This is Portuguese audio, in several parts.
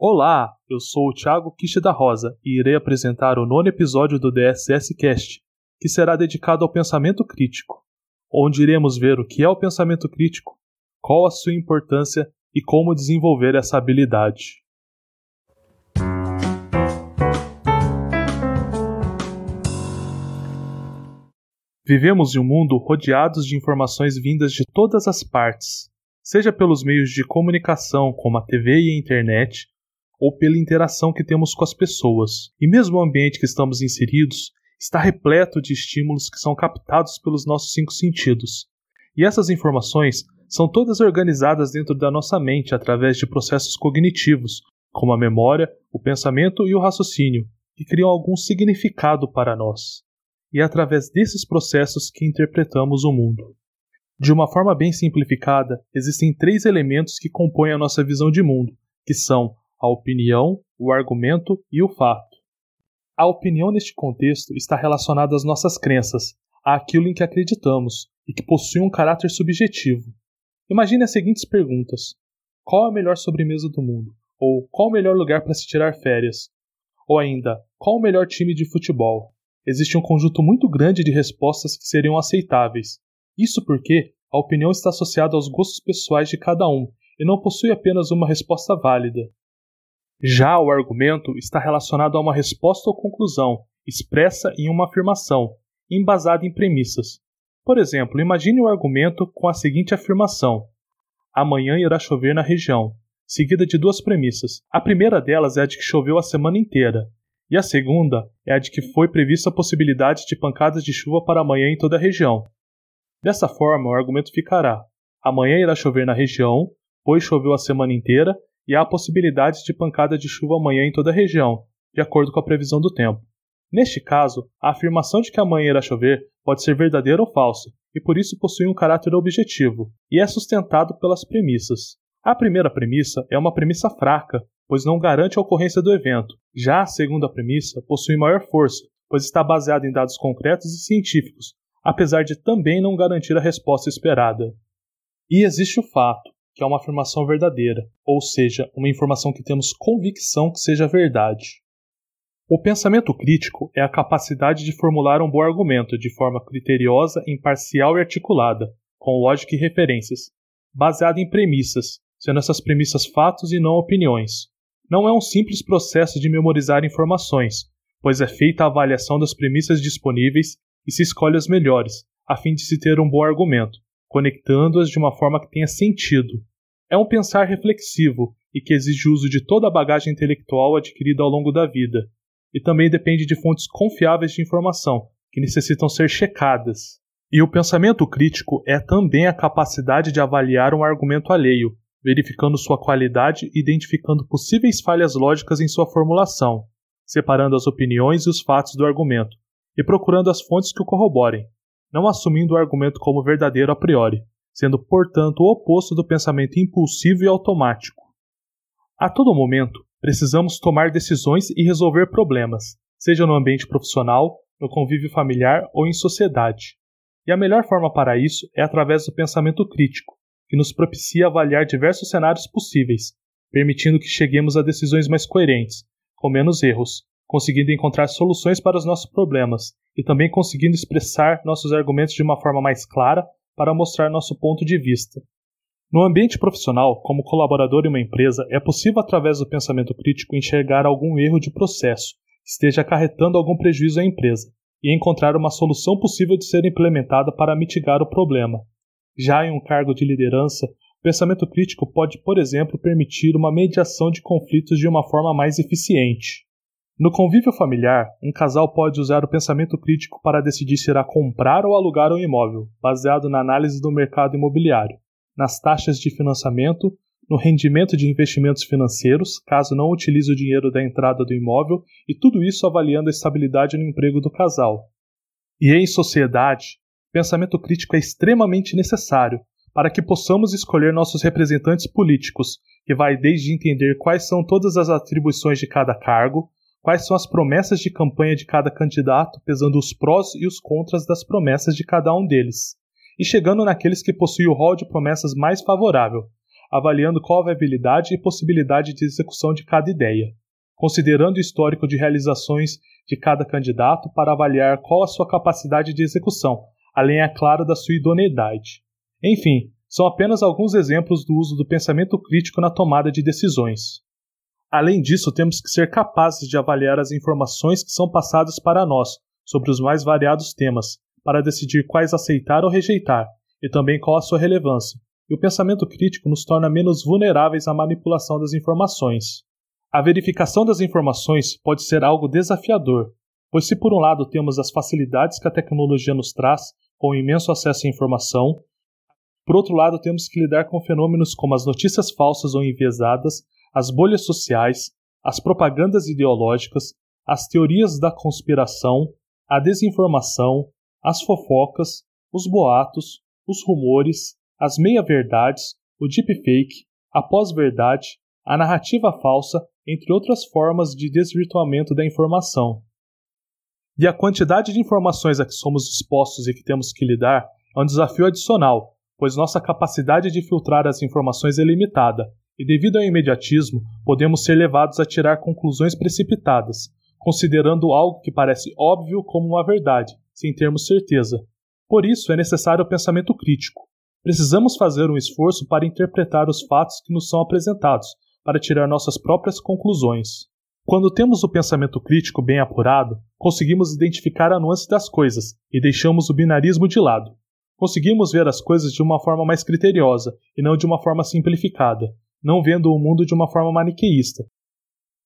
Olá, eu sou o Thiago Quiche da Rosa e irei apresentar o nono episódio do DSS Cast, que será dedicado ao pensamento crítico, onde iremos ver o que é o pensamento crítico, qual a sua importância e como desenvolver essa habilidade. Vivemos em um mundo rodeados de informações vindas de todas as partes, seja pelos meios de comunicação como a TV e a internet, ou pela interação que temos com as pessoas. E mesmo o ambiente que estamos inseridos está repleto de estímulos que são captados pelos nossos cinco sentidos. E essas informações são todas organizadas dentro da nossa mente através de processos cognitivos, como a memória, o pensamento e o raciocínio, que criam algum significado para nós e é através desses processos que interpretamos o mundo. De uma forma bem simplificada, existem três elementos que compõem a nossa visão de mundo, que são a opinião, o argumento e o fato. A opinião neste contexto está relacionada às nossas crenças, àquilo em que acreditamos e que possui um caráter subjetivo. Imagine as seguintes perguntas: Qual a melhor sobremesa do mundo? Ou qual o melhor lugar para se tirar férias? Ou ainda, qual o melhor time de futebol? existe um conjunto muito grande de respostas que seriam aceitáveis. Isso porque a opinião está associada aos gostos pessoais de cada um e não possui apenas uma resposta válida. Já o argumento está relacionado a uma resposta ou conclusão, expressa em uma afirmação, embasada em premissas. Por exemplo, imagine o argumento com a seguinte afirmação: Amanhã irá chover na região, seguida de duas premissas. A primeira delas é a de que choveu a semana inteira, e a segunda é a de que foi prevista a possibilidade de pancadas de chuva para amanhã em toda a região. Dessa forma, o argumento ficará: amanhã irá chover na região, pois choveu a semana inteira, e há a possibilidade de pancada de chuva amanhã em toda a região, de acordo com a previsão do tempo. Neste caso, a afirmação de que amanhã irá chover pode ser verdadeira ou falsa, e por isso possui um caráter objetivo, e é sustentado pelas premissas. A primeira premissa é uma premissa fraca, pois não garante a ocorrência do evento. Já a segunda premissa possui maior força, pois está baseada em dados concretos e científicos, apesar de também não garantir a resposta esperada. E existe o fato, que é uma afirmação verdadeira, ou seja, uma informação que temos convicção que seja verdade. O pensamento crítico é a capacidade de formular um bom argumento de forma criteriosa, imparcial e articulada, com lógica e referências, baseada em premissas, sendo essas premissas fatos e não opiniões. Não é um simples processo de memorizar informações, pois é feita a avaliação das premissas disponíveis e se escolhe as melhores, a fim de se ter um bom argumento, conectando-as de uma forma que tenha sentido. É um pensar reflexivo e que exige uso de toda a bagagem intelectual adquirida ao longo da vida, e também depende de fontes confiáveis de informação, que necessitam ser checadas. E o pensamento crítico é também a capacidade de avaliar um argumento alheio, verificando sua qualidade e identificando possíveis falhas lógicas em sua formulação, separando as opiniões e os fatos do argumento, e procurando as fontes que o corroborem, não assumindo o argumento como verdadeiro a priori, sendo, portanto, o oposto do pensamento impulsivo e automático. A todo momento, precisamos tomar decisões e resolver problemas, seja no ambiente profissional, no convívio familiar ou em sociedade. E a melhor forma para isso é através do pensamento crítico, que nos propicia avaliar diversos cenários possíveis, permitindo que cheguemos a decisões mais coerentes, com menos erros, conseguindo encontrar soluções para os nossos problemas e também conseguindo expressar nossos argumentos de uma forma mais clara para mostrar nosso ponto de vista. No ambiente profissional, como colaborador em uma empresa, é possível, através do pensamento crítico, enxergar algum erro de processo esteja acarretando algum prejuízo à empresa e encontrar uma solução possível de ser implementada para mitigar o problema, já em um cargo de liderança, o pensamento crítico pode, por exemplo, permitir uma mediação de conflitos de uma forma mais eficiente. No convívio familiar, um casal pode usar o pensamento crítico para decidir se irá comprar ou alugar um imóvel, baseado na análise do mercado imobiliário, nas taxas de financiamento, no rendimento de investimentos financeiros, caso não utilize o dinheiro da entrada do imóvel, e tudo isso avaliando a estabilidade no emprego do casal. E em sociedade, pensamento crítico é extremamente necessário para que possamos escolher nossos representantes políticos, que vai desde entender quais são todas as atribuições de cada cargo, quais são as promessas de campanha de cada candidato, pesando os prós e os contras das promessas de cada um deles, e chegando naqueles que possuem o rol de promessas mais favorável, avaliando qual a viabilidade e possibilidade de execução de cada ideia, considerando o histórico de realizações de cada candidato para avaliar qual a sua capacidade de execução, além, é claro, da sua idoneidade. Enfim, são apenas alguns exemplos do uso do pensamento crítico na tomada de decisões. Além disso, temos que ser capazes de avaliar as informações que são passadas para nós sobre os mais variados temas, para decidir quais aceitar ou rejeitar, e também qual a sua relevância. E o pensamento crítico nos torna menos vulneráveis à manipulação das informações. A verificação das informações pode ser algo desafiador, pois, se por um lado temos as facilidades que a tecnologia nos traz, com o imenso acesso à informação, por outro lado, temos que lidar com fenômenos como as notícias falsas ou enviesadas, as bolhas sociais, as propagandas ideológicas, as teorias da conspiração, a desinformação, as fofocas, os boatos, os rumores, as meia-verdades, o deepfake, a pós-verdade, a narrativa falsa, entre outras formas de desvirtuamento da informação. E a quantidade de informações a que somos expostos e que temos que lidar é um desafio adicional, pois nossa capacidade de filtrar as informações é limitada, e devido ao imediatismo, podemos ser levados a tirar conclusões precipitadas, considerando algo que parece óbvio como uma verdade, sem termos certeza. Por isso é necessário o pensamento crítico. Precisamos fazer um esforço para interpretar os fatos que nos são apresentados, para tirar nossas próprias conclusões. Quando temos o pensamento crítico bem apurado, conseguimos identificar a nuance das coisas e deixamos o binarismo de lado. Conseguimos ver as coisas de uma forma mais criteriosa e não de uma forma simplificada, não vendo o mundo de uma forma maniqueísta.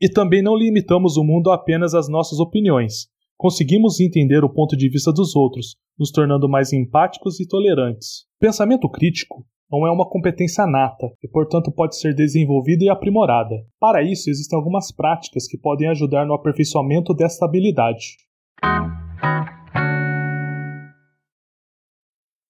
E também não limitamos o mundo apenas às nossas opiniões. Conseguimos entender o ponto de vista dos outros, nos tornando mais empáticos e tolerantes. Pensamento crítico não é uma competência nata e, portanto, pode ser desenvolvida e aprimorada. Para isso, existem algumas práticas que podem ajudar no aperfeiçoamento desta habilidade.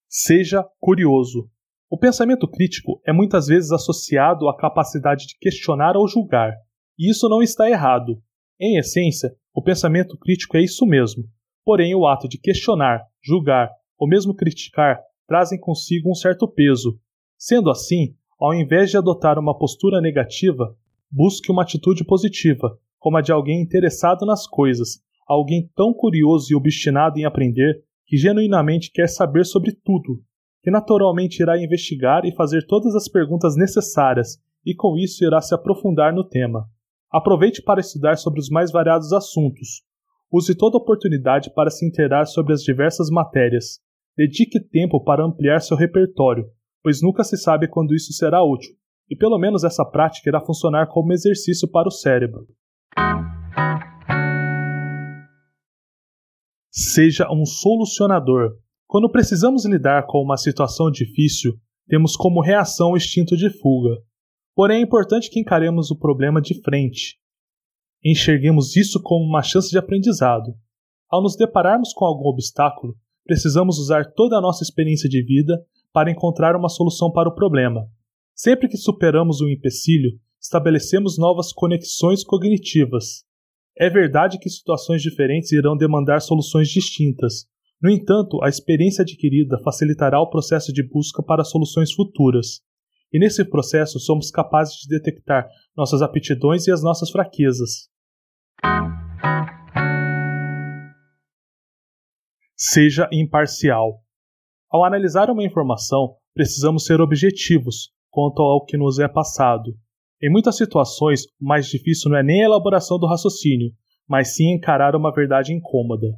Seja curioso. O pensamento crítico é muitas vezes associado à capacidade de questionar ou julgar, e isso não está errado. Em essência, o pensamento crítico é isso mesmo. Porém, o ato de questionar, julgar ou mesmo criticar trazem consigo um certo peso. Sendo assim, ao invés de adotar uma postura negativa, busque uma atitude positiva, como a de alguém interessado nas coisas, alguém tão curioso e obstinado em aprender que genuinamente quer saber sobre tudo, que naturalmente irá investigar e fazer todas as perguntas necessárias e com isso irá se aprofundar no tema. Aproveite para estudar sobre os mais variados assuntos. Use toda oportunidade para se inteirar sobre as diversas matérias. Dedique tempo para ampliar seu repertório, pois nunca se sabe quando isso será útil, e pelo menos essa prática irá funcionar como exercício para o cérebro. Seja um solucionador. Quando precisamos lidar com uma situação difícil, temos como reação o instinto de fuga. Porém, é importante que encaremos o problema de frente. Enxerguemos isso como uma chance de aprendizado. Ao nos depararmos com algum obstáculo, precisamos usar toda a nossa experiência de vida para encontrar uma solução para o problema. Sempre que superamos um empecilho, estabelecemos novas conexões cognitivas. É verdade que situações diferentes irão demandar soluções distintas. No entanto, a experiência adquirida facilitará o processo de busca para soluções futuras. E nesse processo somos capazes de detectar nossas aptidões e as nossas fraquezas. Seja imparcial. Ao analisar uma informação, precisamos ser objetivos quanto ao que nos é passado. Em muitas situações, o mais difícil não é nem a elaboração do raciocínio, mas sim encarar uma verdade incômoda.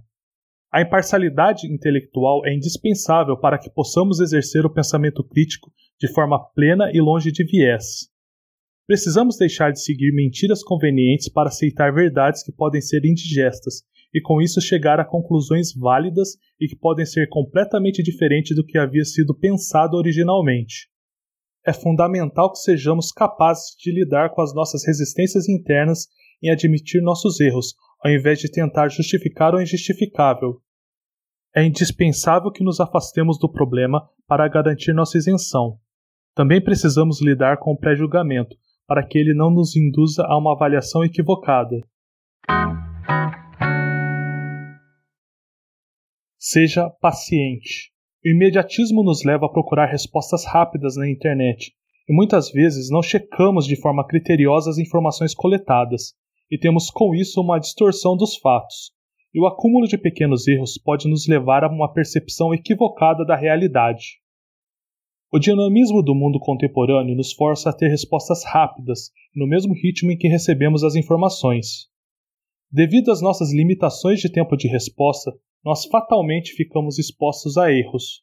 A imparcialidade intelectual é indispensável para que possamos exercer o pensamento crítico de forma plena e longe de viés. Precisamos deixar de seguir mentiras convenientes para aceitar verdades que podem ser indigestas e com isso chegar a conclusões válidas e que podem ser completamente diferentes do que havia sido pensado originalmente é fundamental que sejamos capazes de lidar com as nossas resistências internas em admitir nossos erros, ao invés de tentar justificar o injustificável. É indispensável que nos afastemos do problema para garantir nossa isenção. Também precisamos lidar com o pré-julgamento, para que ele não nos induza a uma avaliação equivocada. Seja paciente. O imediatismo nos leva a procurar respostas rápidas na internet, e muitas vezes não checamos de forma criteriosa as informações coletadas, e temos com isso uma distorção dos fatos. E o acúmulo de pequenos erros pode nos levar a uma percepção equivocada da realidade. O dinamismo do mundo contemporâneo nos força a ter respostas rápidas, no mesmo ritmo em que recebemos as informações. Devido às nossas limitações de tempo de resposta, nós fatalmente ficamos expostos a erros.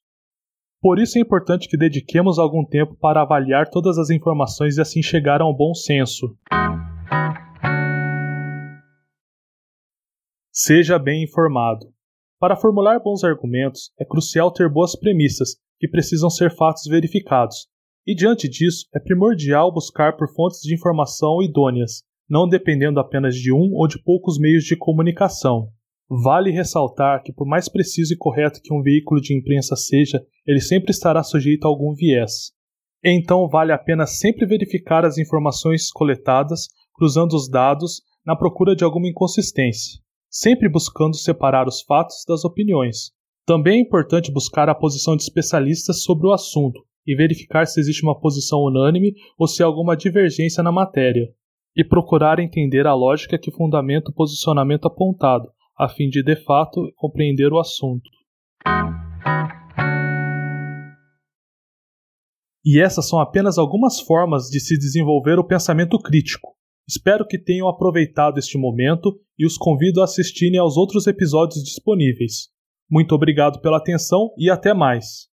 Por isso é importante que dediquemos algum tempo para avaliar todas as informações e assim chegar a um bom senso. Seja bem informado. Para formular bons argumentos, é crucial ter boas premissas que precisam ser fatos verificados. E diante disso, é primordial buscar por fontes de informação idôneas, não dependendo apenas de um ou de poucos meios de comunicação. Vale ressaltar que, por mais preciso e correto que um veículo de imprensa seja, ele sempre estará sujeito a algum viés. Então, vale a pena sempre verificar as informações coletadas, cruzando os dados, na procura de alguma inconsistência, sempre buscando separar os fatos das opiniões, também é importante buscar a posição de especialistas sobre o assunto e verificar se existe uma posição unânime ou se há alguma divergência na matéria, e procurar entender a lógica que fundamenta o posicionamento apontado, a fim de, de fato, compreender o assunto. E essas são apenas algumas formas de se desenvolver o pensamento crítico. Espero que tenham aproveitado este momento e os convido a assistirem aos outros episódios disponíveis. Muito obrigado pela atenção e até mais.